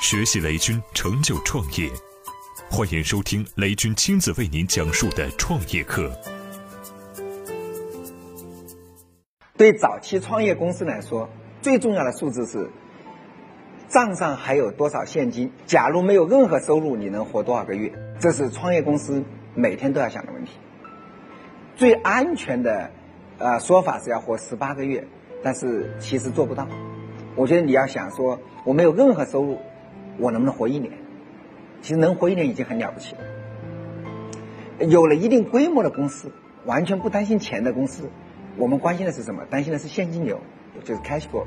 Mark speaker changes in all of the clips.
Speaker 1: 学习雷军，成就创业。欢迎收听雷军亲自为您讲述的创业课。
Speaker 2: 对早期创业公司来说，最重要的数字是账上还有多少现金。假如没有任何收入，你能活多少个月？这是创业公司每天都要想的问题。最安全的呃说法是要活十八个月，但是其实做不到。我觉得你要想说，我没有任何收入，我能不能活一年？其实能活一年已经很了不起了。有了一定规模的公司，完全不担心钱的公司，我们关心的是什么？担心的是现金流，就是 cash flow，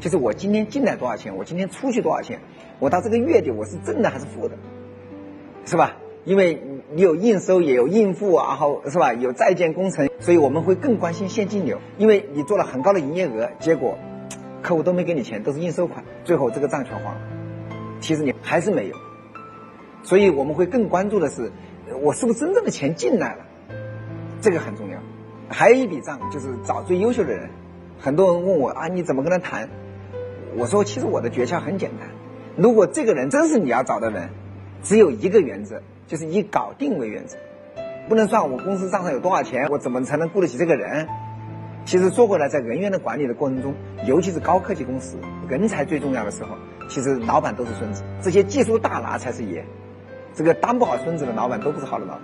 Speaker 2: 就是我今天进来多少钱，我今天出去多少钱，我到这个月底我是正的还是负的，是吧？因为你有应收也有应付，然后是吧？有在建工程，所以我们会更关心现金流，因为你做了很高的营业额，结果。客户都没给你钱，都是应收款，最后这个账全黄了。其实你还是没有，所以我们会更关注的是，我是不是真正的钱进来了，这个很重要。还有一笔账就是找最优秀的人。很多人问我啊，你怎么跟他谈？我说其实我的诀窍很简单，如果这个人真是你要找的人，只有一个原则，就是以搞定为原则，不能算我公司账上有多少钱，我怎么才能雇得起这个人？其实说回来，在人员的管理的过程中，尤其是高科技公司，人才最重要的时候，其实老板都是孙子，这些技术大拿才是爷。这个当不好孙子的老板都不是好的老板。